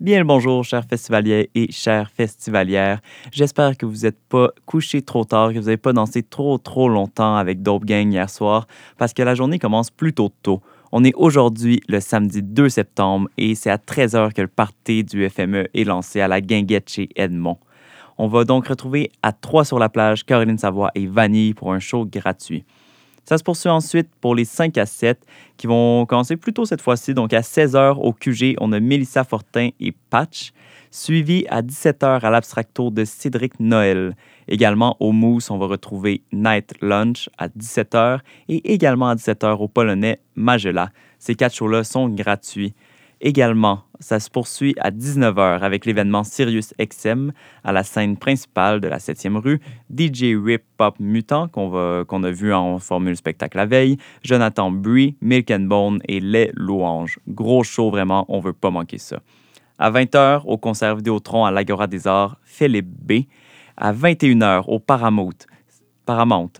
Bien le bonjour, chers festivaliers et chères festivalières. J'espère que vous n'êtes pas couchés trop tard, que vous n'avez pas dansé trop trop longtemps avec Dope Gang hier soir, parce que la journée commence plutôt tôt. On est aujourd'hui le samedi 2 septembre et c'est à 13h que le party du FME est lancé à la guinguette chez Edmond. On va donc retrouver à 3 sur la plage Caroline Savoie et Vanille pour un show gratuit. Ça se poursuit ensuite pour les 5 à 7 qui vont commencer plus tôt cette fois-ci. Donc à 16h au QG, on a Mélissa Fortin et Patch, suivi à 17h à l'Abstracto de Cédric Noël. Également au Mousse, on va retrouver Night Lunch à 17h et également à 17h au Polonais Magella. Ces quatre shows-là sont gratuits. Également, ça se poursuit à 19h avec l'événement Sirius XM à la scène principale de la 7e rue, DJ Rip Pop Mutant qu'on a vu en formule spectacle la veille, Jonathan Brie, Milk and Bone et Les Louanges. Gros show vraiment, on veut pas manquer ça. À 20h au concert Vidéotron à l'Agora des Arts, Philippe B. À 21h au Paramount, Paramount,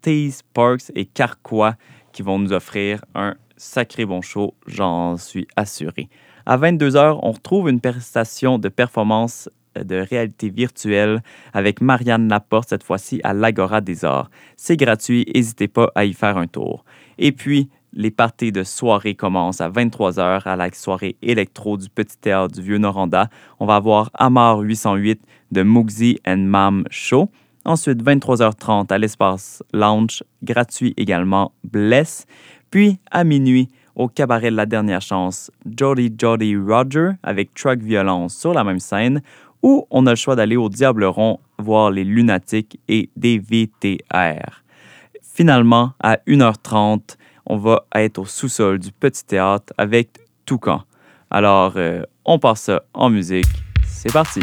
Tease Parks et Carquois qui vont nous offrir un sacré bon show, j'en suis assuré. À 22h, on retrouve une prestation de performance euh, de réalité virtuelle avec Marianne Laporte, cette fois-ci à l'Agora des Arts. C'est gratuit, n'hésitez pas à y faire un tour. Et puis, les parties de soirée commencent à 23h à la soirée électro du Petit Théâtre du Vieux-Noranda. On va avoir Amar 808 de Mugsy and Mam Show. Ensuite, 23h30 à l'espace Lounge, gratuit également, Bless. Puis, à minuit, au cabaret de la dernière chance, Jody Jody Roger avec Truck Violence sur la même scène, ou on a le choix d'aller au Diable Rond voir les Lunatiques et DVTR. Finalement, à 1h30, on va être au sous-sol du Petit Théâtre avec Toucan. Alors, euh, on passe ça en musique. C'est parti!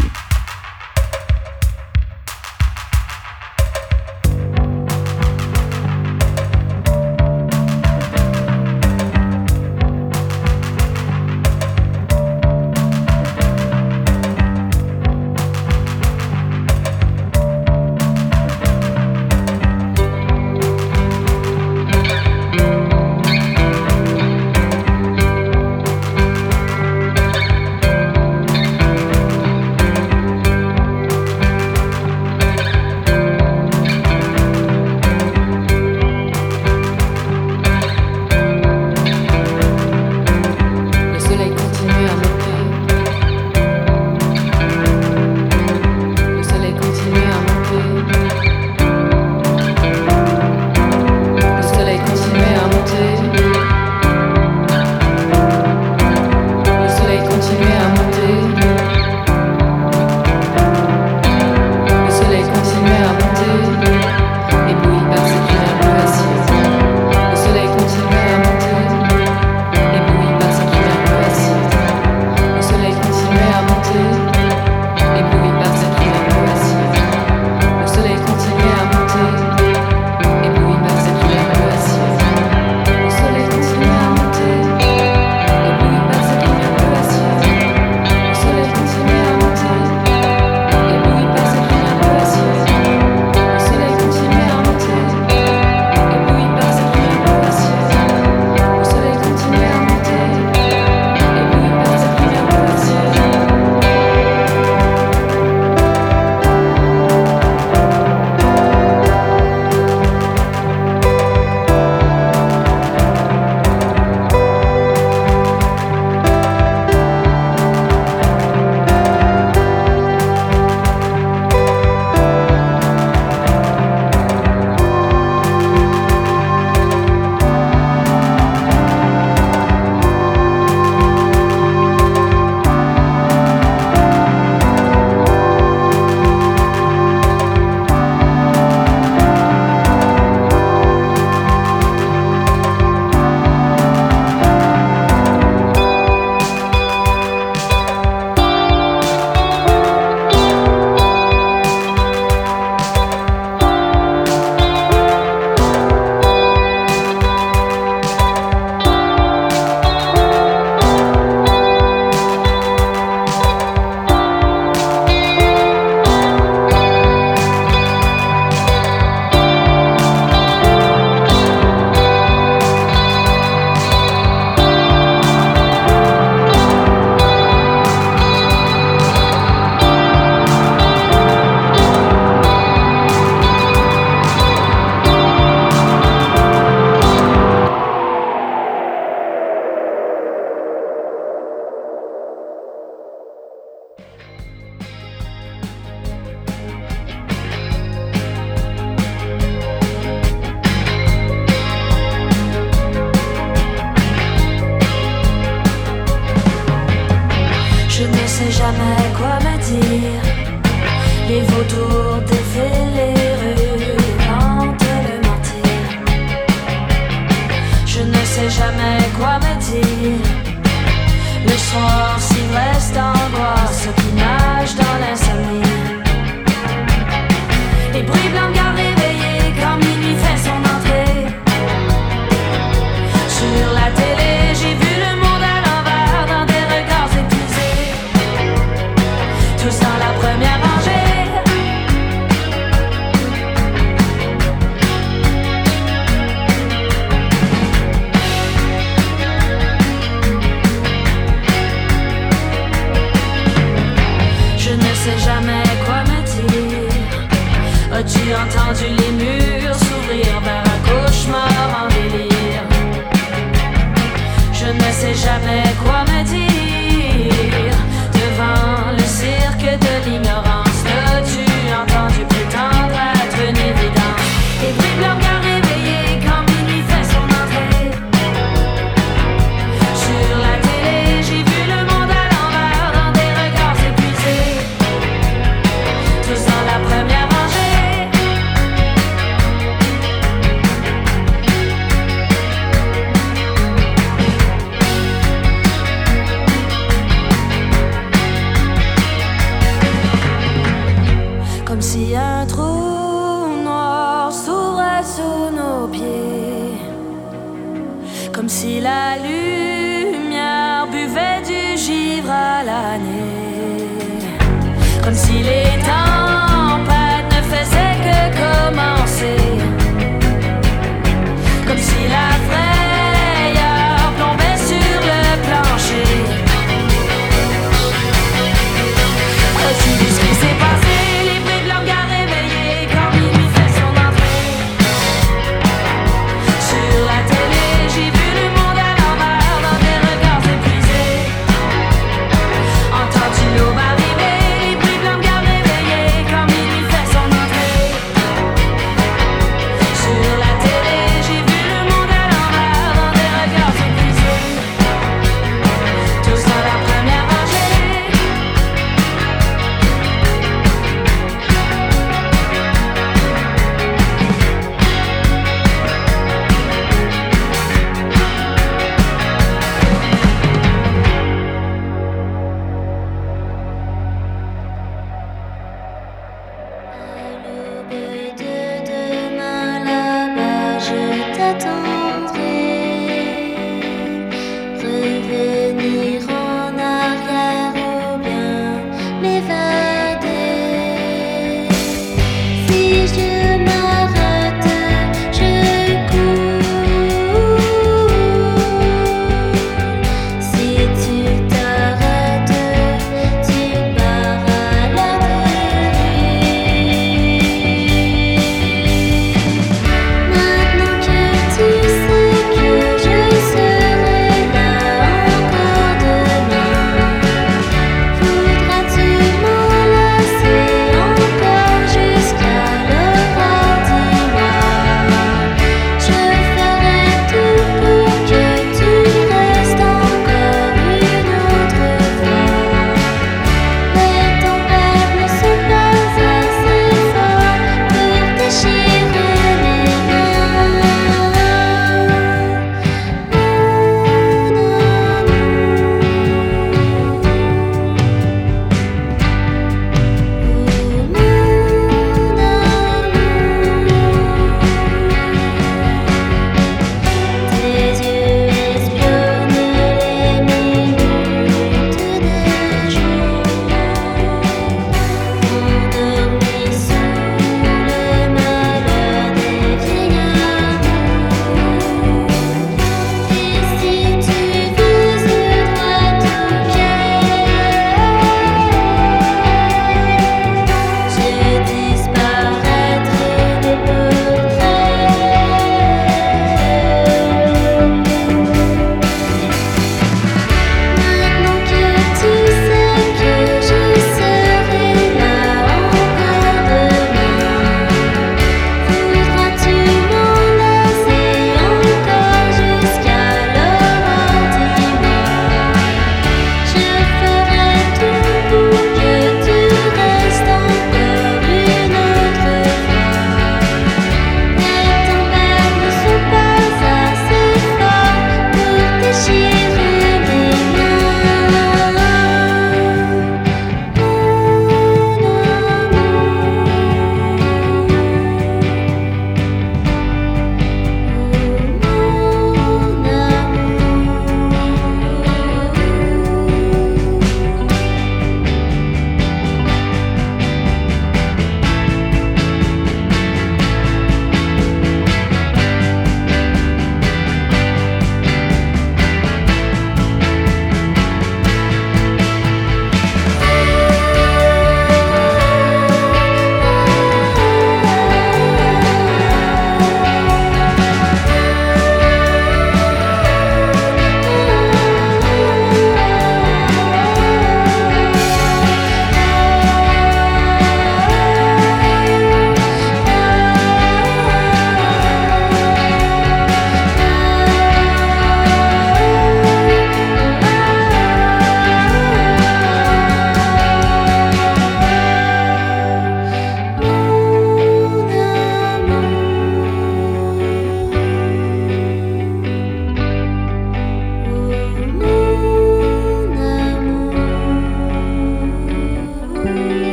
Le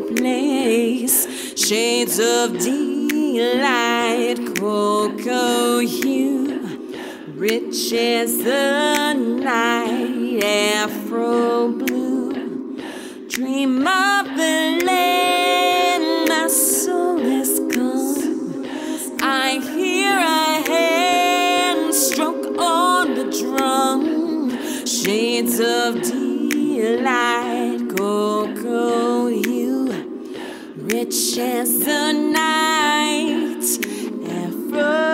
place. Shades of delight, cocoa hue, rich as the night, afro blue. Dream of the land my soul has come. I hear a hand stroke on the drum. Shades of delight, rich as the night, afro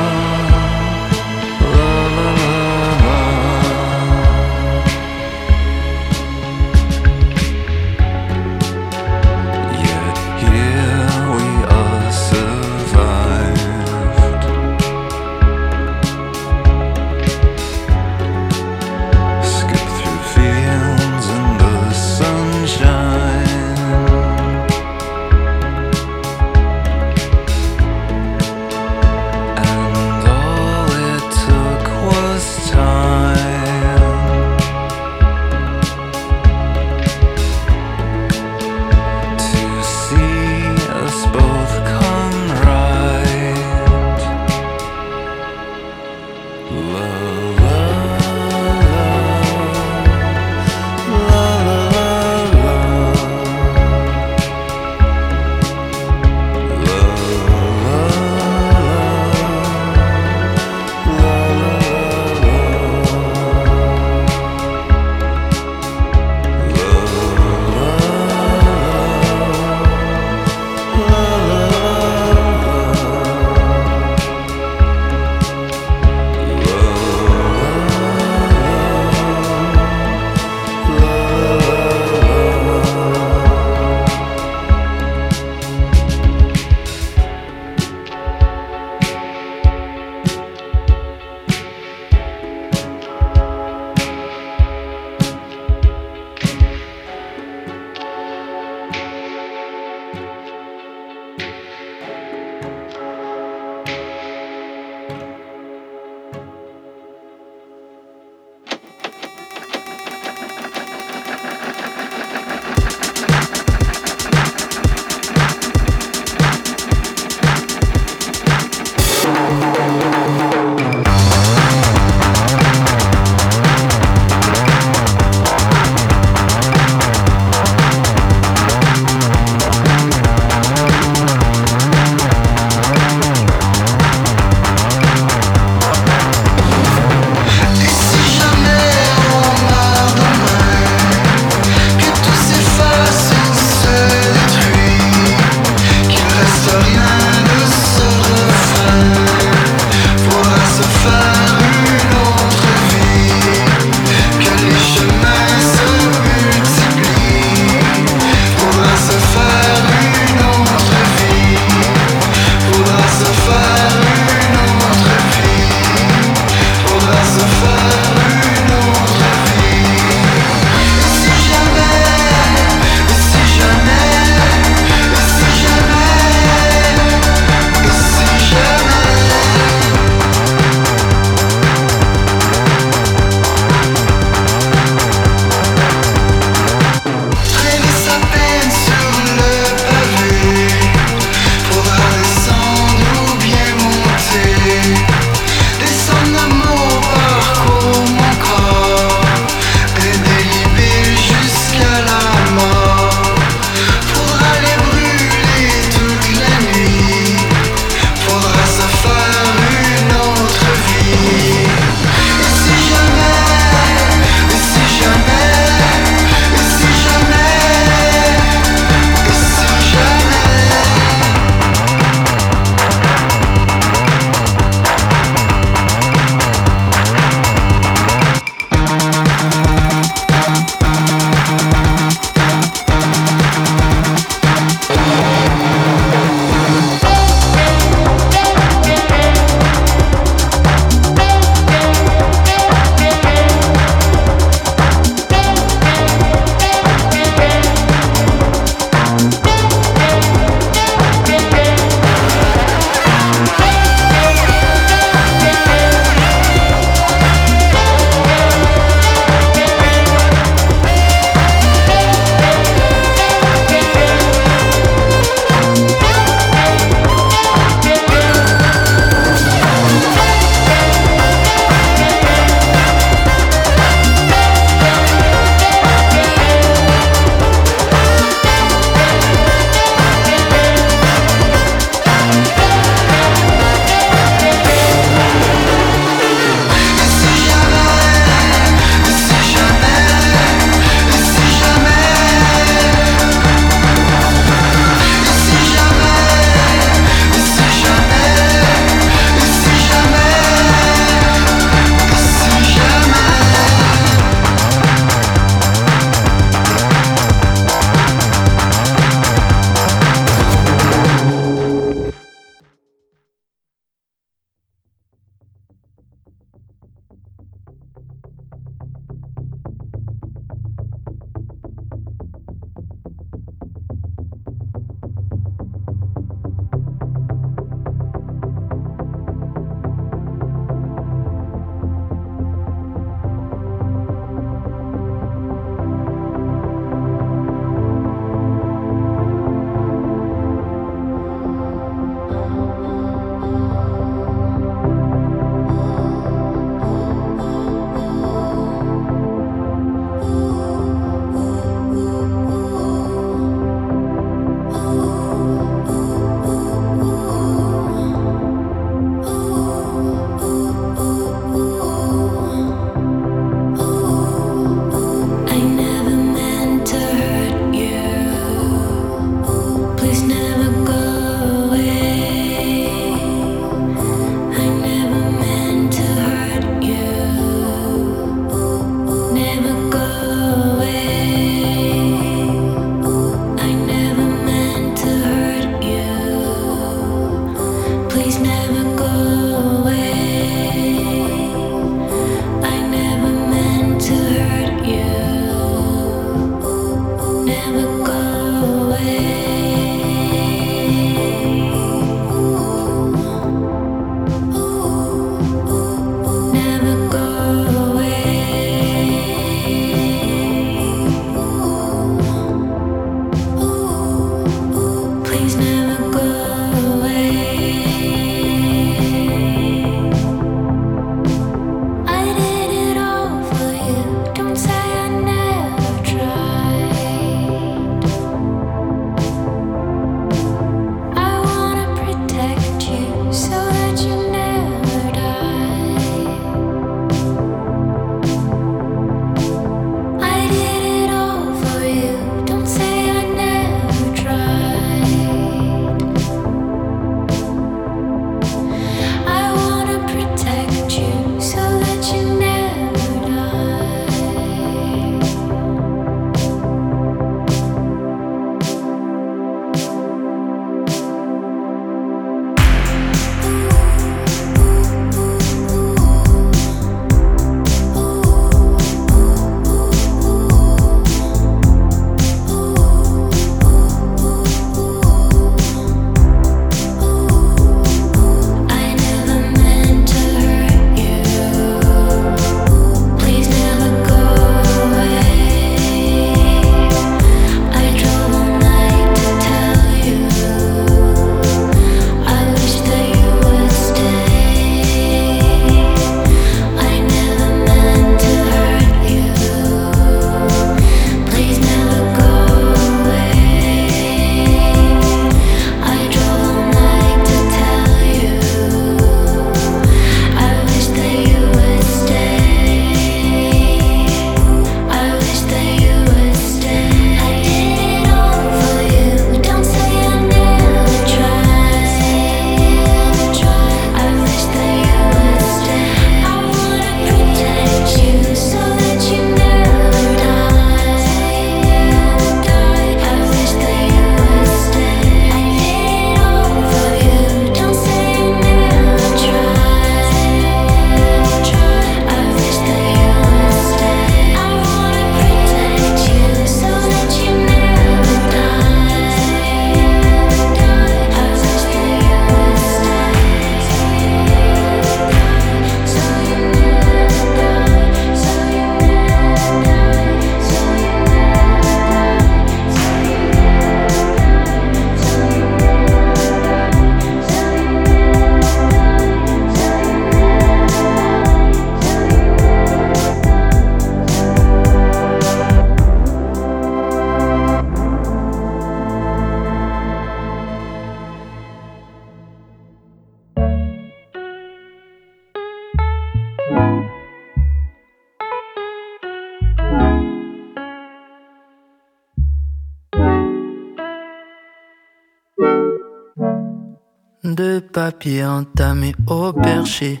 entamé au perché.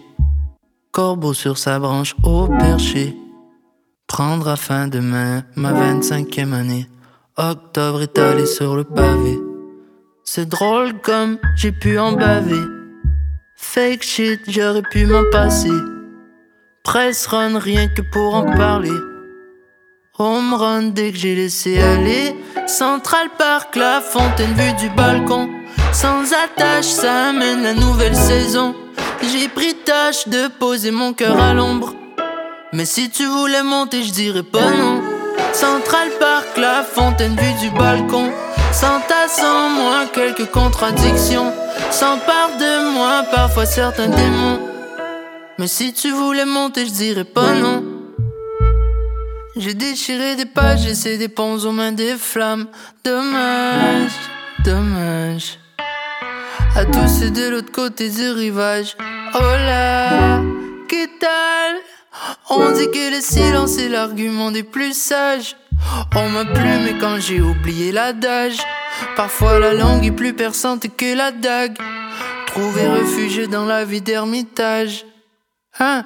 Corbeau sur sa branche au perché. Prendra fin demain ma 25e année. Octobre étalé sur le pavé. C'est drôle comme j'ai pu en baver. Fake shit, j'aurais pu m'en passer. Press run, rien que pour en parler. Home run dès que j'ai laissé aller. Central Park, la fontaine vue du balcon. Sans attache, ça amène la nouvelle saison. J'ai pris tâche de poser mon cœur à l'ombre. Mais si tu voulais monter, je dirais pas non. Central Park, la fontaine vue du balcon. S'entasse en moi quelques contradictions. S'empare de moi parfois certains démons. Mais si tu voulais monter, je dirais pas non. J'ai déchiré des pages, j'ai des ponts aux mains des flammes. Dommage, dommage. À tous et de l'autre côté du rivage. Oh là, que tal? On dit que le silence est l'argument des plus sages. On m'a plu, mais quand j'ai oublié l'adage, parfois la langue est plus perçante que la dague. Trouver refuge dans la vie d'ermitage. Hein?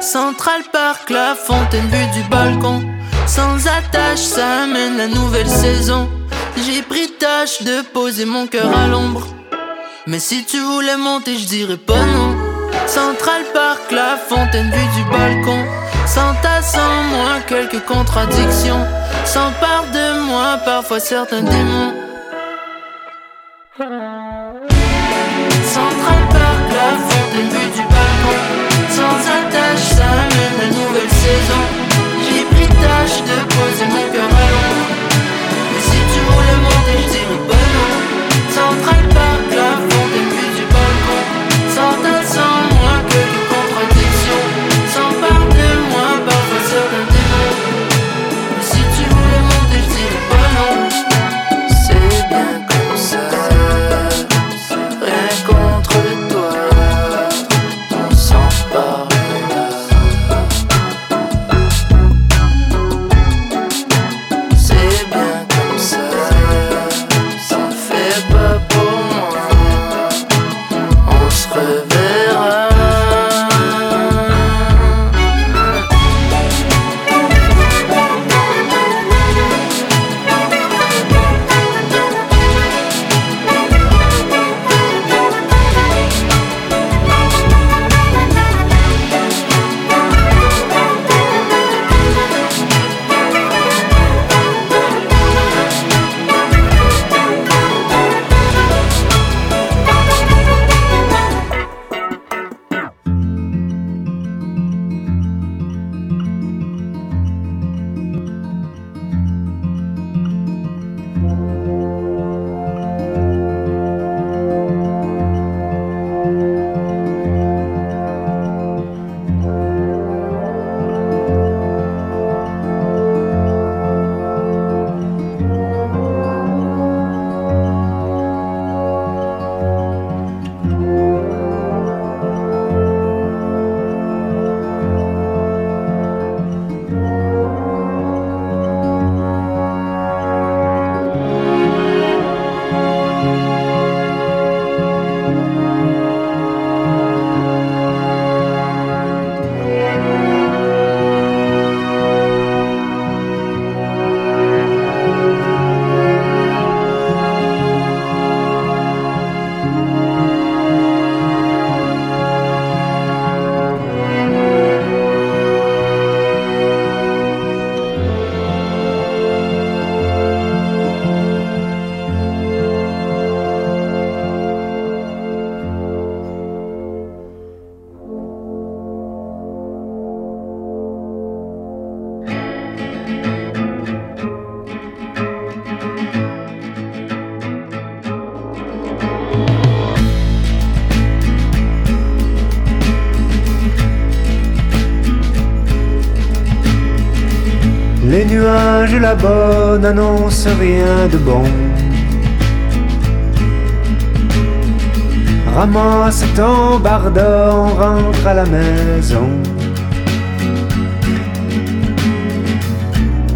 Central Park, la fontaine vue du balcon. Sans attache, ça amène la nouvelle saison. J'ai pris tâche de poser mon cœur à l'ombre. Mais si tu voulais monter, je dirais pas non. Central Park, la fontaine vue du balcon. S'entasse en moi quelques contradictions. S'empare de moi parfois certains démons. Central Park, la fontaine vue du balcon. Nuages là-bas n'annoncent rien de bon. Ramasse ton barda, on rentre à la maison.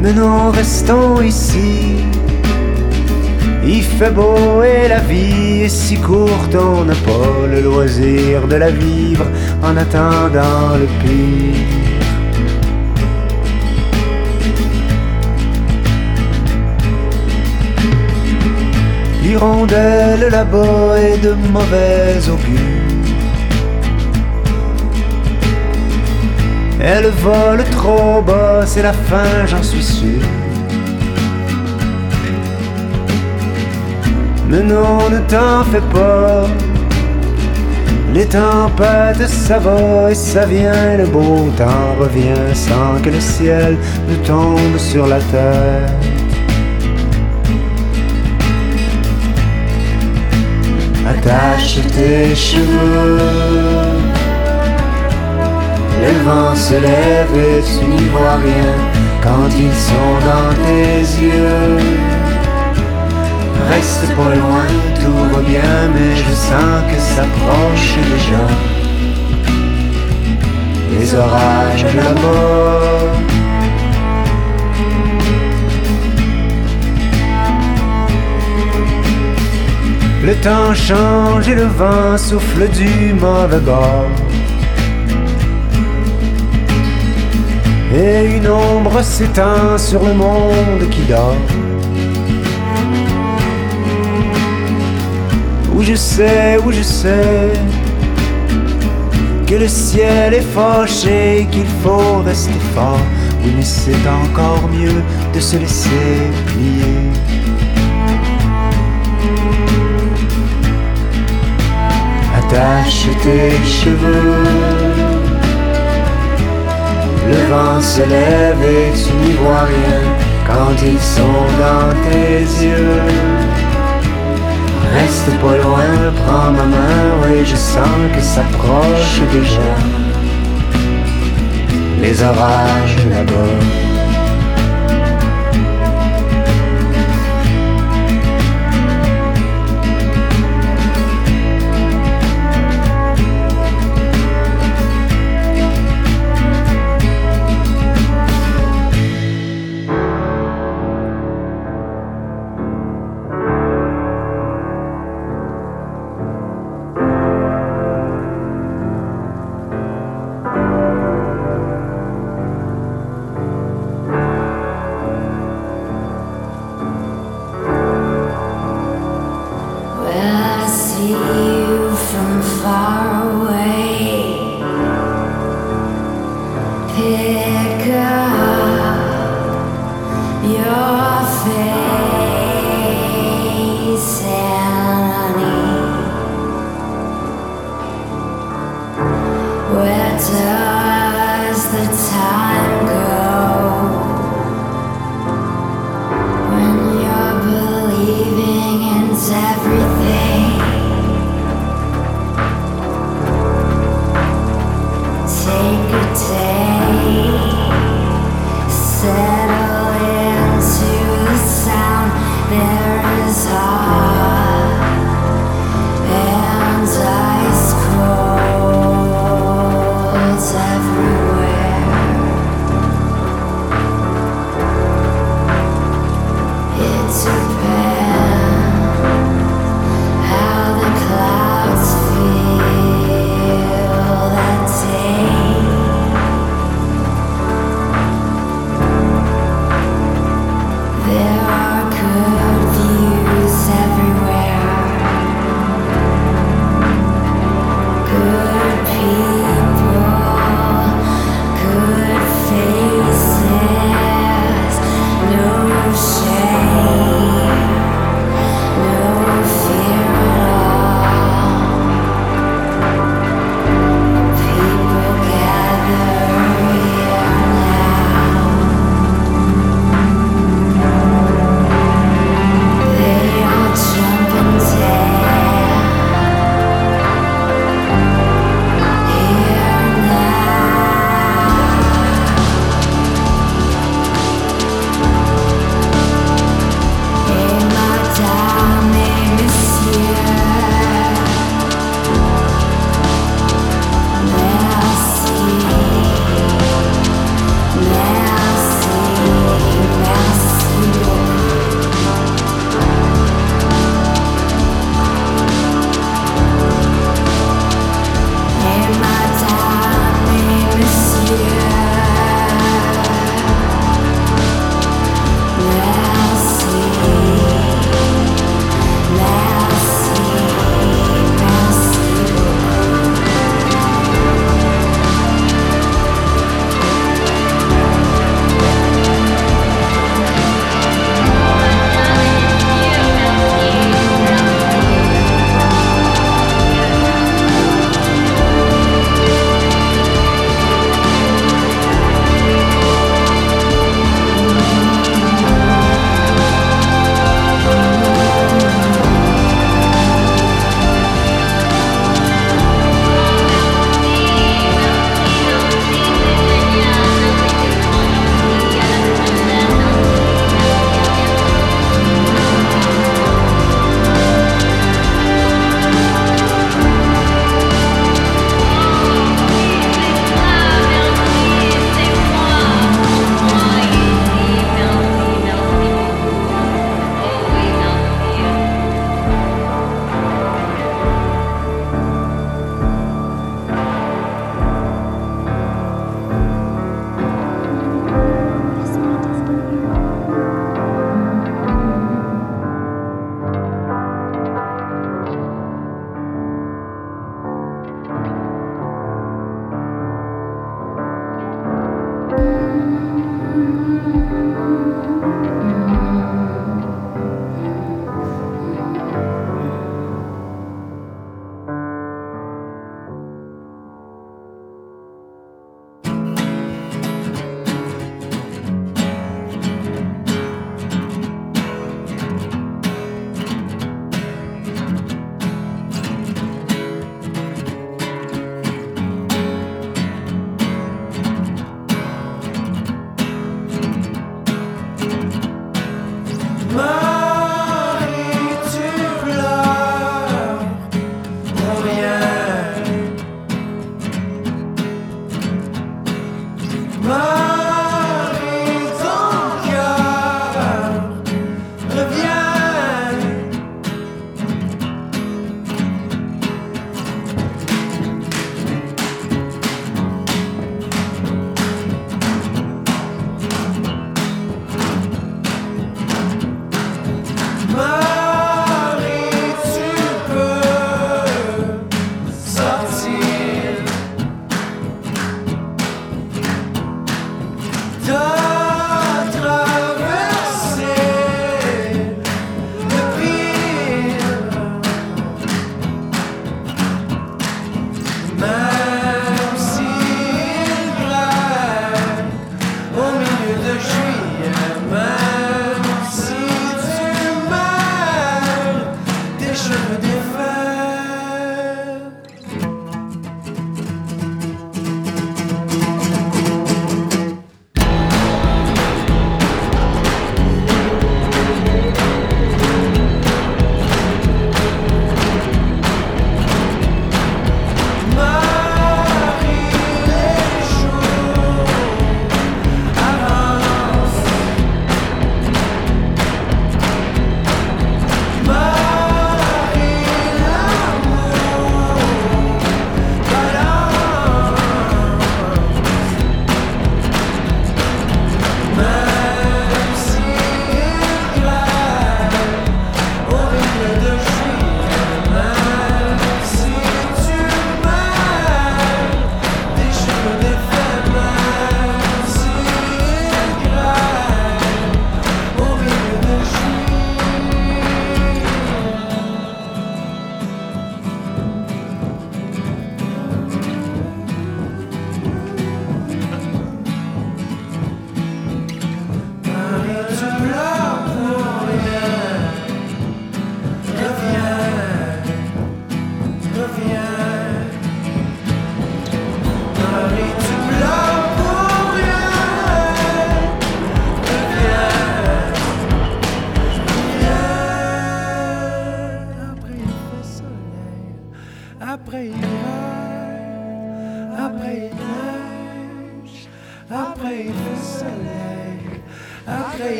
Mais nous restons ici. Il fait beau et la vie est si courte, on n'a pas le loisir de la vivre en attendant le pire. L'hirondelle là-bas est de mauvais augure. Elle vole trop bas, c'est la fin, j'en suis sûr. Mais non, ne t'en fais pas. Les tempêtes, ça va et ça vient, le beau temps revient sans que le ciel ne tombe sur la terre. Attache tes cheveux. Le vent se lève et tu n'y vois rien quand ils sont dans tes yeux. Reste pas loin, tout va bien, mais je sens que s'approche déjà. Les orages là-bas. Le temps change et le vent souffle du mauvais bord. Et une ombre s'éteint sur le monde qui dort. Où je sais, où je sais que le ciel est fâché, qu'il faut rester fort. Oui, mais c'est encore mieux de se laisser plier. Attache tes cheveux. Le vent se lève et tu n'y vois rien quand ils sont dans tes yeux. Reste pas loin, prends ma main, oui je sens que s'approche déjà. Les orages là-bas.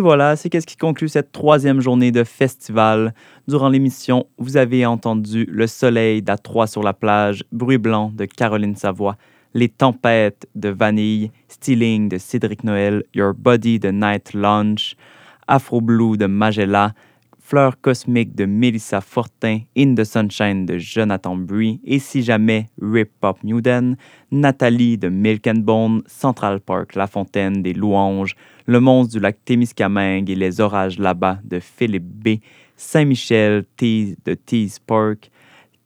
Et voilà, c'est qu'est-ce qui conclut cette troisième journée de festival. Durant l'émission, vous avez entendu Le Soleil d'A3 sur la plage, Bruit blanc de Caroline Savoie, Les Tempêtes de Vanille, Stealing de Cédric Noël, Your Body de Night Lunch, Afro Blue de Magella, Fleur cosmique de Melissa Fortin, In the Sunshine de Jonathan Brie, et si jamais Rip Pop Newden, Nathalie de Milk and Bone, Central Park La Fontaine des Louanges, Le monstre du lac Témiscamingue et Les orages là-bas de Philippe B, Saint-Michel de Tease Park,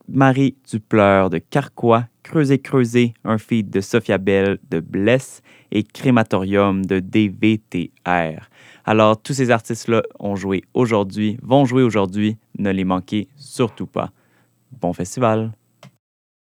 Marie Dupleur de Carquois, Creuser Creuser, un feed de Sophia Bell de Blesse et Crématorium de DVTR. Alors, tous ces artistes-là ont joué aujourd'hui, vont jouer aujourd'hui. Ne les manquez surtout pas. Bon festival!